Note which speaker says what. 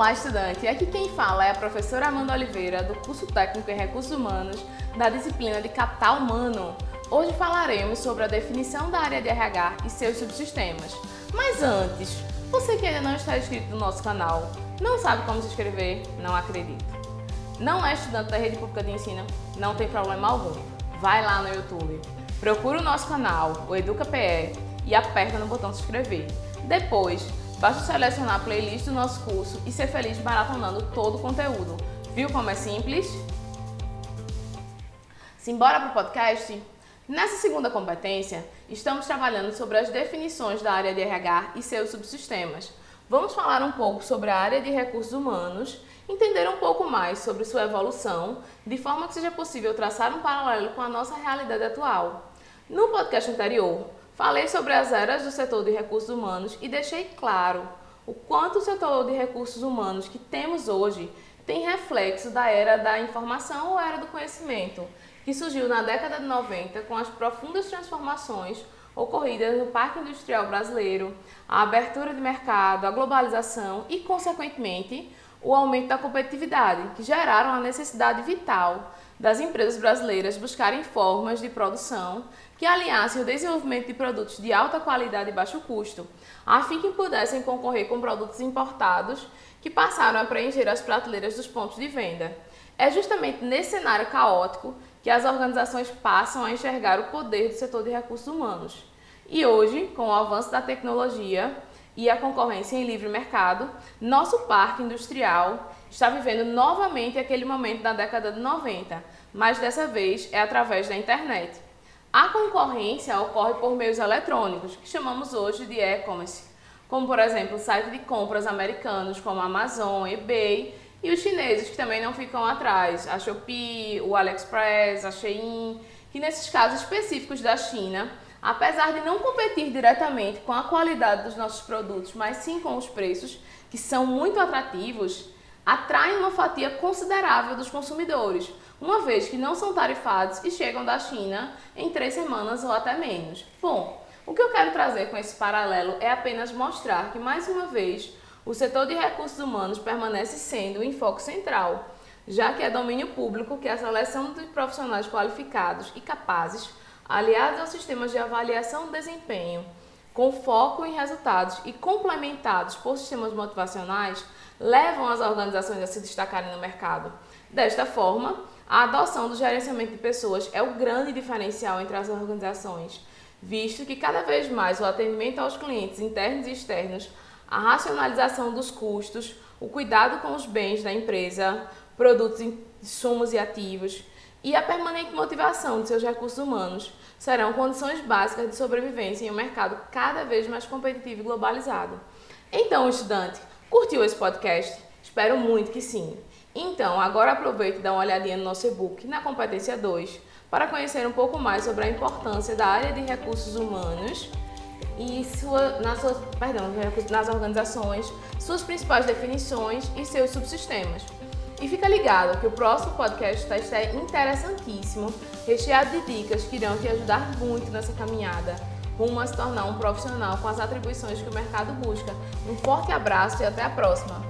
Speaker 1: Olá, estudante! Aqui quem fala é a professora Amanda Oliveira, do curso técnico em Recursos Humanos, da disciplina de Capital Humano. Hoje falaremos sobre a definição da área de RH e seus subsistemas. Mas antes, você que ainda não está inscrito no nosso canal, não sabe como se inscrever? Não acredito. Não é estudante da rede pública de ensino? Não tem problema algum. Vai lá no YouTube, procura o nosso canal, o EducaPE, e aperta no botão se inscrever. Depois, Basta selecionar a playlist do nosso curso e ser feliz maratonando todo o conteúdo. Viu como é simples? Simbora para o podcast? Nessa segunda competência, estamos trabalhando sobre as definições da área de RH e seus subsistemas. Vamos falar um pouco sobre a área de recursos humanos, entender um pouco mais sobre sua evolução, de forma que seja possível traçar um paralelo com a nossa realidade atual. No podcast anterior, Falei sobre as eras do setor de recursos humanos e deixei claro o quanto o setor de recursos humanos que temos hoje tem reflexo da era da informação ou era do conhecimento, que surgiu na década de 90 com as profundas transformações ocorridas no Parque Industrial Brasileiro, a abertura de mercado, a globalização e, consequentemente, o aumento da competitividade, que geraram a necessidade vital das empresas brasileiras buscarem formas de produção que aliassem o desenvolvimento de produtos de alta qualidade e baixo custo, a fim que pudessem concorrer com produtos importados que passaram a preencher as prateleiras dos pontos de venda. É justamente nesse cenário caótico que as organizações passam a enxergar o poder do setor de recursos humanos. E hoje, com o avanço da tecnologia e a concorrência em livre mercado, nosso parque industrial está vivendo novamente aquele momento da década de 90, mas dessa vez é através da internet. A concorrência ocorre por meios eletrônicos, que chamamos hoje de e-commerce, como por exemplo o site de compras americanos como Amazon, eBay e os chineses que também não ficam atrás, a Shopee, o AliExpress, a Shein, que nesses casos específicos da China, apesar de não competir diretamente com a qualidade dos nossos produtos, mas sim com os preços, que são muito atrativos, atraem uma fatia considerável dos consumidores, uma vez que não são tarifados e chegam da China em três semanas ou até menos. Bom, o que eu quero trazer com esse paralelo é apenas mostrar que, mais uma vez, o setor de recursos humanos permanece sendo o enfoque central, já que é domínio público que a seleção de profissionais qualificados e capazes, aliados aos sistemas de avaliação de desempenho, com foco em resultados e complementados por sistemas motivacionais, levam as organizações a se destacarem no mercado. Desta forma, a adoção do gerenciamento de pessoas é o grande diferencial entre as organizações, visto que cada vez mais o atendimento aos clientes internos e externos, a racionalização dos custos, o cuidado com os bens da empresa, produtos, insumos e ativos e a permanente motivação de seus recursos humanos serão condições básicas de sobrevivência em um mercado cada vez mais competitivo e globalizado. Então, estudante, curtiu esse podcast? Espero muito que sim. Então, agora aproveite e dá uma olhadinha no nosso e-book na competência 2 para conhecer um pouco mais sobre a importância da área de recursos humanos e sua, nas, suas, perdão, nas organizações, suas principais definições e seus subsistemas. E fica ligado que o próximo podcast está interessantíssimo, recheado de dicas que irão te ajudar muito nessa caminhada rumo a se tornar um profissional com as atribuições que o mercado busca. Um forte abraço e até a próxima!